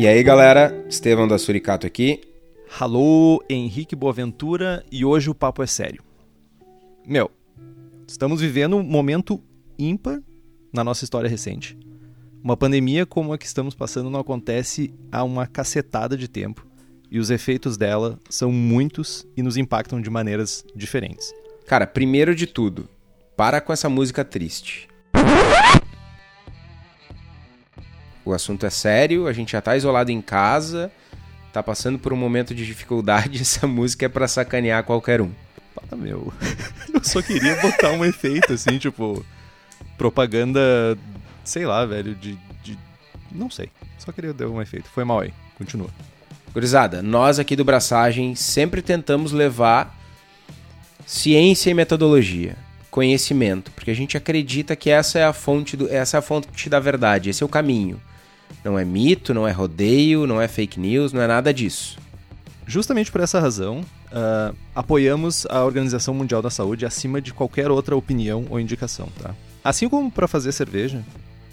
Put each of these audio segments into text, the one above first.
E aí, galera, Estevão da Suricato aqui. Alô, Henrique Boaventura e hoje o papo é sério. Meu, estamos vivendo um momento ímpar na nossa história recente. Uma pandemia como a que estamos passando não acontece há uma cacetada de tempo e os efeitos dela são muitos e nos impactam de maneiras diferentes. Cara, primeiro de tudo, para com essa música triste. O assunto é sério, a gente já tá isolado em casa, tá passando por um momento de dificuldade, essa música é para sacanear qualquer um. Fala, meu. Eu só queria botar um efeito assim, tipo propaganda, sei lá, velho, de, de não sei. Só queria dar um efeito. Foi mal aí. Continua. Gurizada, nós aqui do Braçagem sempre tentamos levar ciência e metodologia, conhecimento, porque a gente acredita que essa é a fonte do, essa é a fonte da verdade, esse é o caminho. Não é mito, não é rodeio, não é fake news, não é nada disso. Justamente por essa razão, uh, apoiamos a Organização Mundial da Saúde acima de qualquer outra opinião ou indicação, tá? Assim como para fazer cerveja,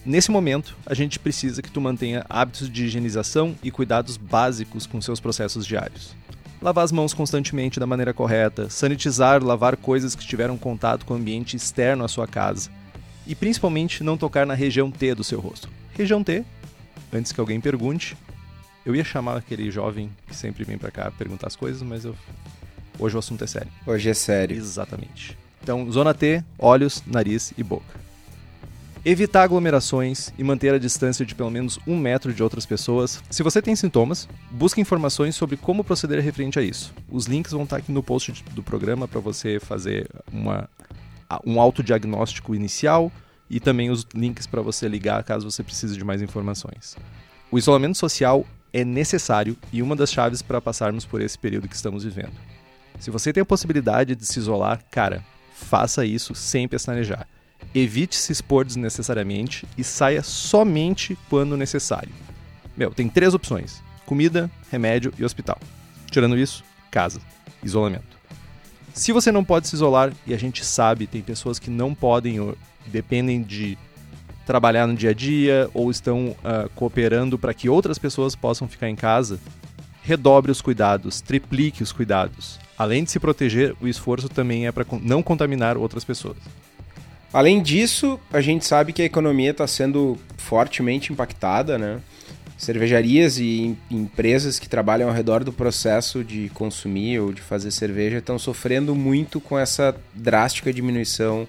nesse momento a gente precisa que tu mantenha hábitos de higienização e cuidados básicos com seus processos diários. Lavar as mãos constantemente da maneira correta, sanitizar, lavar coisas que tiveram contato com o ambiente externo à sua casa e principalmente não tocar na região T do seu rosto. Região T antes que alguém pergunte, eu ia chamar aquele jovem que sempre vem para cá perguntar as coisas, mas eu... hoje o assunto é sério. Hoje é sério. Exatamente. Então, zona T, olhos, nariz e boca. Evitar aglomerações e manter a distância de pelo menos um metro de outras pessoas. Se você tem sintomas, busque informações sobre como proceder referente a isso. Os links vão estar aqui no post do programa para você fazer uma, um autodiagnóstico inicial, e também os links para você ligar caso você precise de mais informações. O isolamento social é necessário e uma das chaves para passarmos por esse período que estamos vivendo. Se você tem a possibilidade de se isolar, cara, faça isso sem pestanejar. Evite se expor desnecessariamente e saia somente quando necessário. Meu, tem três opções: comida, remédio e hospital. Tirando isso, casa, isolamento. Se você não pode se isolar, e a gente sabe, tem pessoas que não podem dependem de trabalhar no dia a dia ou estão uh, cooperando para que outras pessoas possam ficar em casa, redobre os cuidados, triplique os cuidados. Além de se proteger, o esforço também é para não contaminar outras pessoas. Além disso, a gente sabe que a economia está sendo fortemente impactada, né? Cervejarias e empresas que trabalham ao redor do processo de consumir ou de fazer cerveja estão sofrendo muito com essa drástica diminuição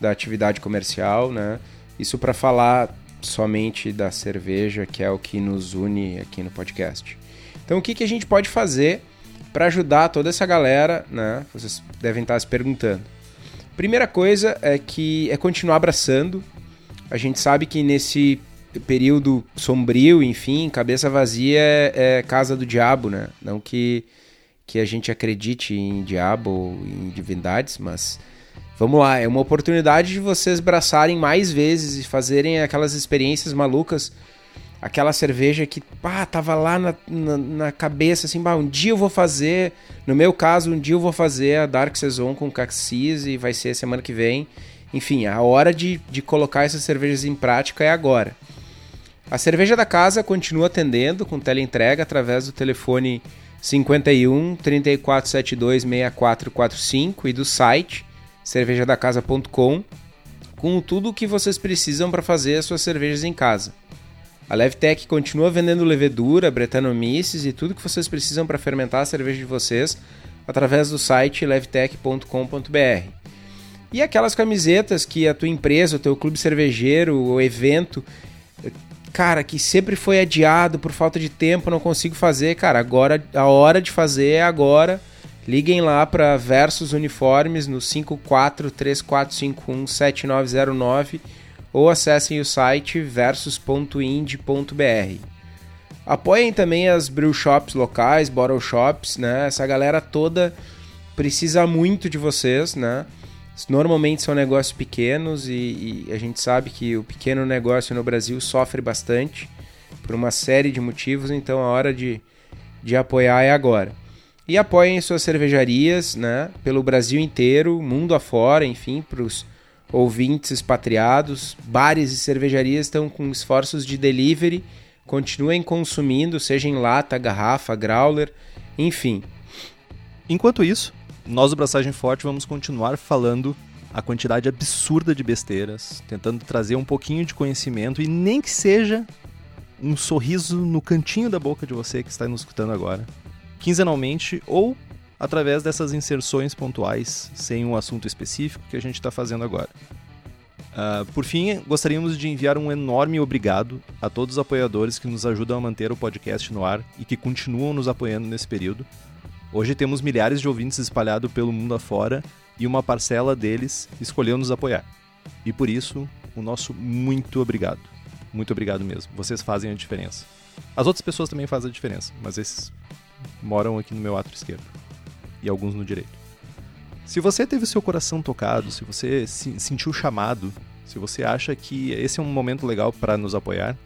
da atividade comercial, né? Isso para falar somente da cerveja, que é o que nos une aqui no podcast. Então, o que, que a gente pode fazer para ajudar toda essa galera, né? Vocês devem estar se perguntando. Primeira coisa é que é continuar abraçando. A gente sabe que nesse período sombrio, enfim, cabeça vazia é, é casa do diabo, né? Não que que a gente acredite em diabo ou em divindades, mas Vamos lá, é uma oportunidade de vocês braçarem mais vezes e fazerem aquelas experiências malucas. Aquela cerveja que, pá, tava lá na, na, na cabeça, assim, bah, um dia eu vou fazer. No meu caso, um dia eu vou fazer a Dark Saison com Caxis e vai ser semana que vem. Enfim, a hora de, de colocar essas cervejas em prática é agora. A cerveja da casa continua atendendo com teleentrega através do telefone 51 3472 6445 e do site cervejadacasa.com com tudo o que vocês precisam para fazer as suas cervejas em casa. A Levtech continua vendendo levedura, bretanomices e tudo que vocês precisam para fermentar a cerveja de vocês através do site levtech.com.br. E aquelas camisetas que a tua empresa, o teu clube cervejeiro, o evento, cara, que sempre foi adiado por falta de tempo, não consigo fazer, cara, agora a hora de fazer é agora Liguem lá para Versus Uniformes no 5434517909 ou acessem o site versus.ind.br. Apoiem também as brew shops locais, bottle shops, né? Essa galera toda precisa muito de vocês, né? Normalmente são negócios pequenos e, e a gente sabe que o pequeno negócio no Brasil sofre bastante por uma série de motivos, então a hora de, de apoiar é agora. E apoiem suas cervejarias, né? Pelo Brasil inteiro, mundo afora, enfim, para os ouvintes expatriados. Bares e cervejarias estão com esforços de delivery continuem consumindo, seja em lata, garrafa, growler, enfim. Enquanto isso, nós do Braçagem Forte vamos continuar falando a quantidade absurda de besteiras, tentando trazer um pouquinho de conhecimento e nem que seja um sorriso no cantinho da boca de você que está nos escutando agora, quinzenalmente ou através dessas inserções pontuais sem um assunto específico que a gente está fazendo agora. Uh, por fim, gostaríamos de enviar um enorme obrigado a todos os apoiadores que nos ajudam a manter o podcast no ar e que continuam nos apoiando nesse período. Hoje temos milhares de ouvintes espalhados pelo mundo afora e uma parcela deles escolheu nos apoiar. E por isso, o nosso muito obrigado. Muito obrigado mesmo. Vocês fazem a diferença. As outras pessoas também fazem a diferença, mas esses moram aqui no meu ato esquerdo e alguns no direito. Se você teve seu coração tocado, se você se sentiu chamado, se você acha que esse é um momento legal para nos apoiar,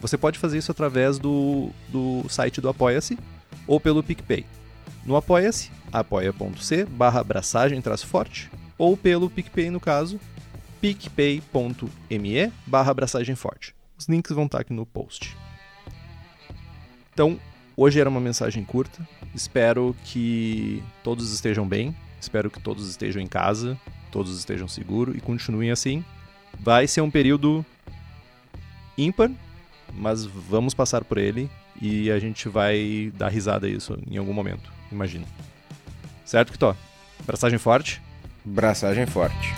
você pode fazer isso através do, do site do Apoia-se ou pelo PicPay. No Apoia-se, apoia.c barra abraçagem forte ou pelo PicPay no caso, picpay.me barra abraçagem forte. Os links vão estar aqui no post. Então, hoje era uma mensagem curta. Espero que todos estejam bem. Espero que todos estejam em casa, todos estejam seguros e continuem assim. Vai ser um período ímpar, mas vamos passar por ele e a gente vai dar risada isso em algum momento, imagino. Certo, Kitó? Braçagem forte? Braçagem forte.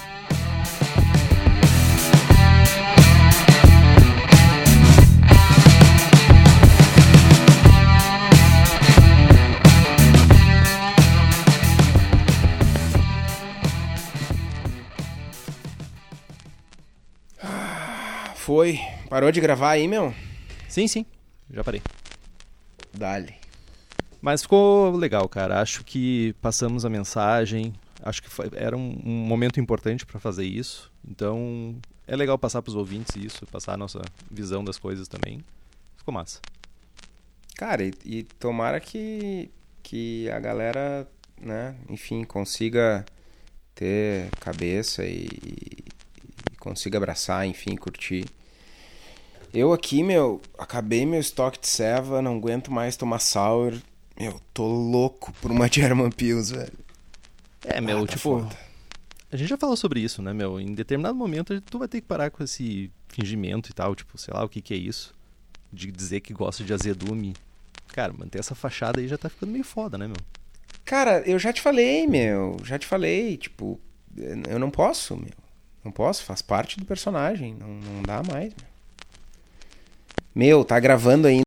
Foi. Parou de gravar aí, meu? Sim, sim. Já parei. Dale. Mas ficou legal, cara. Acho que passamos a mensagem. Acho que foi, era um, um, momento importante para fazer isso. Então, é legal passar para os ouvintes isso, passar a nossa visão das coisas também. Ficou massa. Cara, e, e tomara que, que a galera, né, enfim, consiga ter cabeça e, consiga abraçar, enfim, curtir. Eu aqui, meu, acabei meu estoque de ceva, não aguento mais tomar sour. Meu, tô louco por uma German Pills, velho. É, meu, ah, tá tipo. Foda. A gente já falou sobre isso, né, meu? Em determinado momento tu vai ter que parar com esse fingimento e tal, tipo, sei lá o que que é isso. De dizer que gosta de azedume. Cara, manter essa fachada aí já tá ficando meio foda, né, meu? Cara, eu já te falei, meu. Já te falei, tipo, eu não posso, meu. Não posso, faz parte do personagem. Não, não dá mais. Meu, meu tá gravando ainda.